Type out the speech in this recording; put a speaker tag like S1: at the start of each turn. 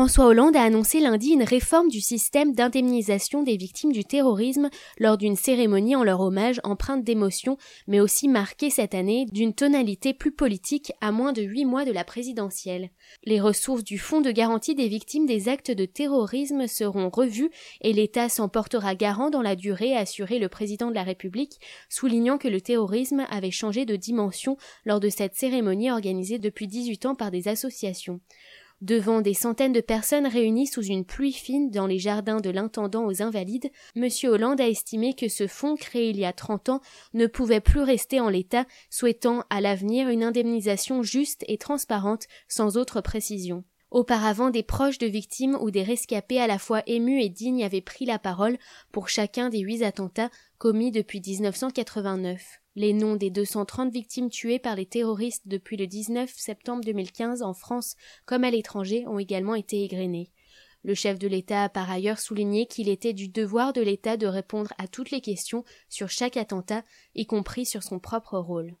S1: François Hollande a annoncé lundi une réforme du système d'indemnisation des victimes du terrorisme lors d'une cérémonie en leur hommage empreinte d'émotion, mais aussi marquée cette année d'une tonalité plus politique à moins de huit mois de la présidentielle. Les ressources du Fonds de garantie des victimes des actes de terrorisme seront revues et l'État s'en portera garant dans la durée, a assuré le président de la République, soulignant que le terrorisme avait changé de dimension lors de cette cérémonie organisée depuis 18 ans par des associations. Devant des centaines de personnes réunies sous une pluie fine dans les jardins de l'intendant aux Invalides, M. Hollande a estimé que ce fonds créé il y a 30 ans ne pouvait plus rester en l'état, souhaitant à l'avenir une indemnisation juste et transparente sans autre précision. Auparavant, des proches de victimes ou des rescapés à la fois émus et dignes avaient pris la parole pour chacun des huit attentats commis depuis 1989. Les noms des 230 victimes tuées par les terroristes depuis le 19 septembre 2015 en France comme à l'étranger ont également été égrenés. Le chef de l'État a par ailleurs souligné qu'il était du devoir de l'État de répondre à toutes les questions sur chaque attentat, y compris sur son propre rôle.